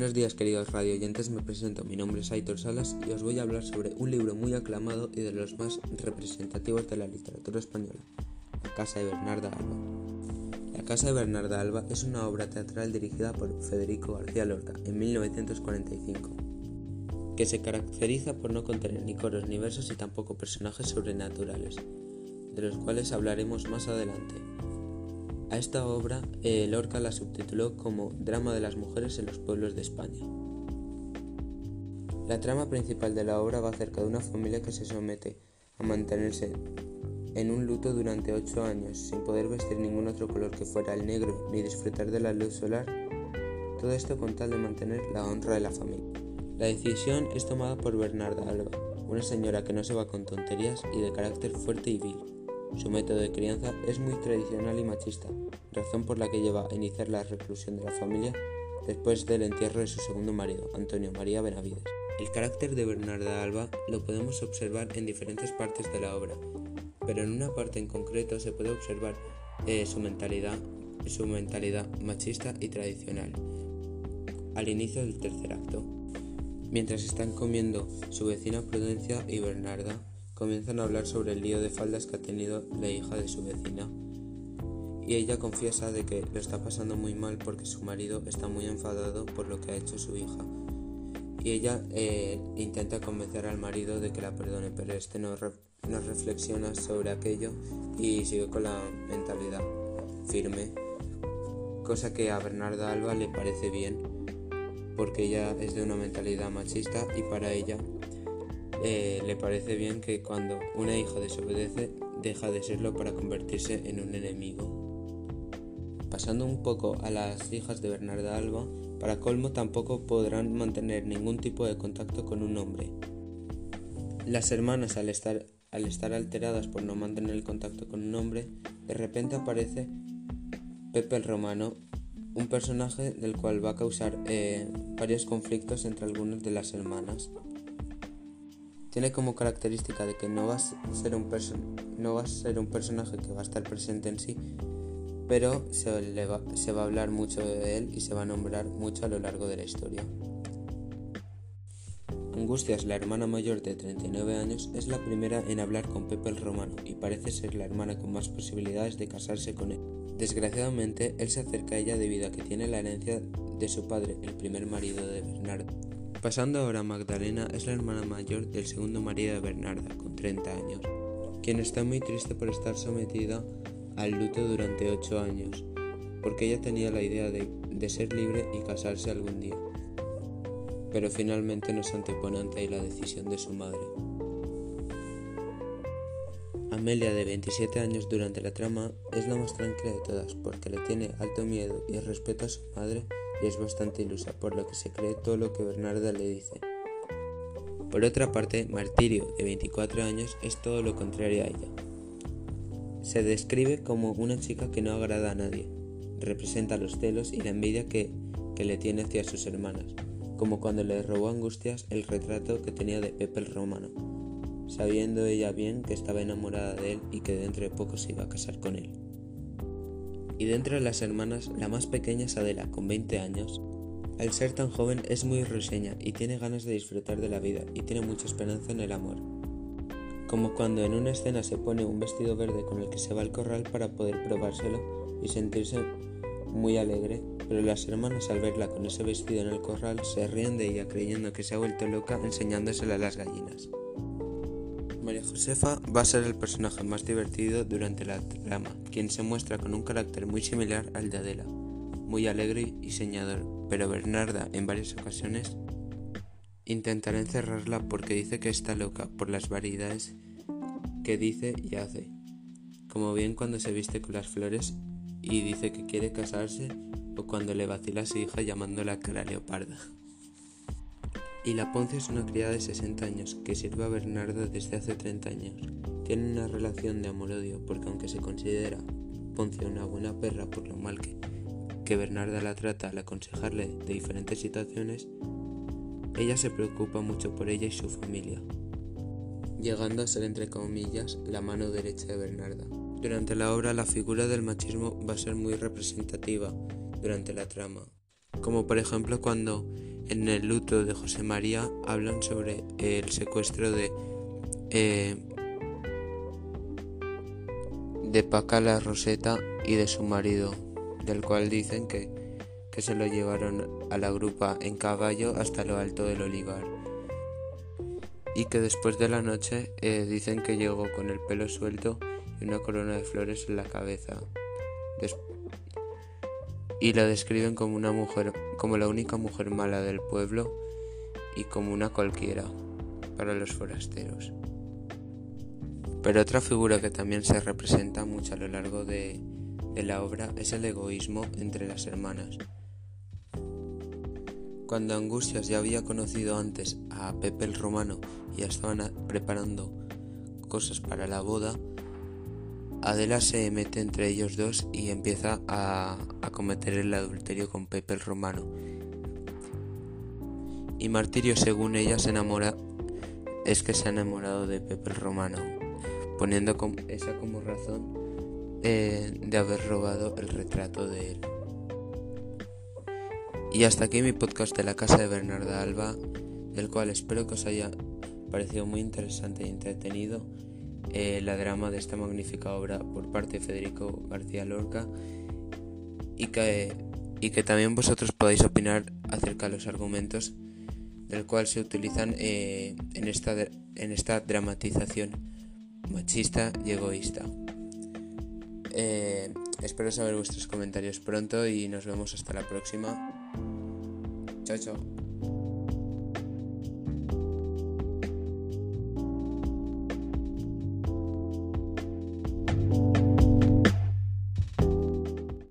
Buenos días queridos radioyentes, me presento, mi nombre es Aitor Salas y os voy a hablar sobre un libro muy aclamado y de los más representativos de la literatura española, La Casa de Bernarda Alba. La Casa de Bernarda Alba es una obra teatral dirigida por Federico García Lorca en 1945, que se caracteriza por no contener ni coros ni versos y tampoco personajes sobrenaturales, de los cuales hablaremos más adelante. A esta obra eh, Lorca la subtituló como Drama de las mujeres en los pueblos de España. La trama principal de la obra va acerca de una familia que se somete a mantenerse en un luto durante ocho años sin poder vestir ningún otro color que fuera el negro ni disfrutar de la luz solar, todo esto con tal de mantener la honra de la familia. La decisión es tomada por Bernarda Alba, una señora que no se va con tonterías y de carácter fuerte y vil. Su método de crianza es muy tradicional y machista, razón por la que lleva a iniciar la reclusión de la familia después del entierro de su segundo marido, Antonio María Benavides. El carácter de Bernarda Alba lo podemos observar en diferentes partes de la obra, pero en una parte en concreto se puede observar eh, su, mentalidad, su mentalidad machista y tradicional. Al inicio del tercer acto, mientras están comiendo su vecina Prudencia y Bernarda, comienzan a hablar sobre el lío de faldas que ha tenido la hija de su vecina. Y ella confiesa de que lo está pasando muy mal porque su marido está muy enfadado por lo que ha hecho su hija. Y ella eh, intenta convencer al marido de que la perdone, pero este no, no reflexiona sobre aquello y sigue con la mentalidad firme. Cosa que a Bernarda Alba le parece bien, porque ella es de una mentalidad machista y para ella eh, le parece bien que cuando una hija desobedece deja de serlo para convertirse en un enemigo. Pasando un poco a las hijas de Bernarda Alba, para colmo tampoco podrán mantener ningún tipo de contacto con un hombre. Las hermanas al estar, al estar alteradas por no mantener el contacto con un hombre, de repente aparece Pepe el Romano, un personaje del cual va a causar eh, varios conflictos entre algunas de las hermanas. Tiene como característica de que no va, a ser un personaje que va a estar presente en sí, pero se, va, se va a hablar mucho de él y se va a nombrar mucho a lo largo de la historia. Angustias, la hermana mayor de 39 años, es la primera en hablar con Pepe el Romano y parece ser la hermana con más posibilidades de casarse con él. Desgraciadamente, él se acerca a ella debido a que tiene la herencia de su padre, el primer marido de Bernardo. Pasando ahora a Magdalena, es la hermana mayor del segundo marido de Bernarda, con 30 años, quien está muy triste por estar sometida al luto durante 8 años, porque ella tenía la idea de, de ser libre y casarse algún día. Pero finalmente no se antepone ante la decisión de su madre. Amelia, de 27 años durante la trama, es la más tranquila de todas porque le tiene alto miedo y respeto a su madre y es bastante ilusa, por lo que se cree todo lo que Bernarda le dice. Por otra parte, Martirio, de 24 años, es todo lo contrario a ella. Se describe como una chica que no agrada a nadie, representa los celos y la envidia que, que le tiene hacia sus hermanas, como cuando le robó Angustias el retrato que tenía de Pepe el Romano, sabiendo ella bien que estaba enamorada de él y que dentro de poco se iba a casar con él y de las hermanas la más pequeña es Adela, con 20 años. Al ser tan joven es muy risueña y tiene ganas de disfrutar de la vida y tiene mucha esperanza en el amor. Como cuando en una escena se pone un vestido verde con el que se va al corral para poder probárselo y sentirse muy alegre, pero las hermanas al verla con ese vestido en el corral se ríen de ella creyendo que se ha vuelto loca enseñándosela a las gallinas. María Josefa va a ser el personaje más divertido durante la trama, quien se muestra con un carácter muy similar al de Adela, muy alegre y señador, pero Bernarda en varias ocasiones intentará encerrarla porque dice que está loca por las variedades que dice y hace, como bien cuando se viste con las flores y dice que quiere casarse o cuando le vacila a su hija llamándola cara leoparda. Y la Ponce es una criada de 60 años que sirve a Bernarda desde hace 30 años. Tienen una relación de amor-odio porque aunque se considera Ponce una buena perra por lo mal que, que Bernarda la trata al aconsejarle de diferentes situaciones, ella se preocupa mucho por ella y su familia, llegando a ser entre comillas la mano derecha de Bernarda. Durante la obra la figura del machismo va a ser muy representativa durante la trama, como por ejemplo cuando en el luto de José María hablan sobre el secuestro de eh, de Paca la Roseta y de su marido, del cual dicen que, que se lo llevaron a la grupa en caballo hasta lo alto del olivar y que después de la noche eh, dicen que llegó con el pelo suelto y una corona de flores en la cabeza. Y la describen como una mujer, como la única mujer mala del pueblo y como una cualquiera para los forasteros. Pero otra figura que también se representa mucho a lo largo de la obra es el egoísmo entre las hermanas. Cuando Angustias ya había conocido antes a Pepe el Romano y ya estaban preparando cosas para la boda, Adela se mete entre ellos dos y empieza a, cometer el adulterio con Pepe el Romano. Y Martirio, según ella, se enamora, es que se ha enamorado de Pepe el Romano, poniendo esa como razón eh, de haber robado el retrato de él. Y hasta aquí mi podcast de la casa de Bernarda Alba, del cual espero que os haya parecido muy interesante e entretenido eh, la drama de esta magnífica obra por parte de Federico García Lorca y que, también vosotros podáis opinar acerca de los argumentos del cual se utilizan eh, en, esta, en esta dramatización machista y egoísta. Eh, espero saber vuestros comentarios pronto y nos vemos hasta la próxima. Chao, chao.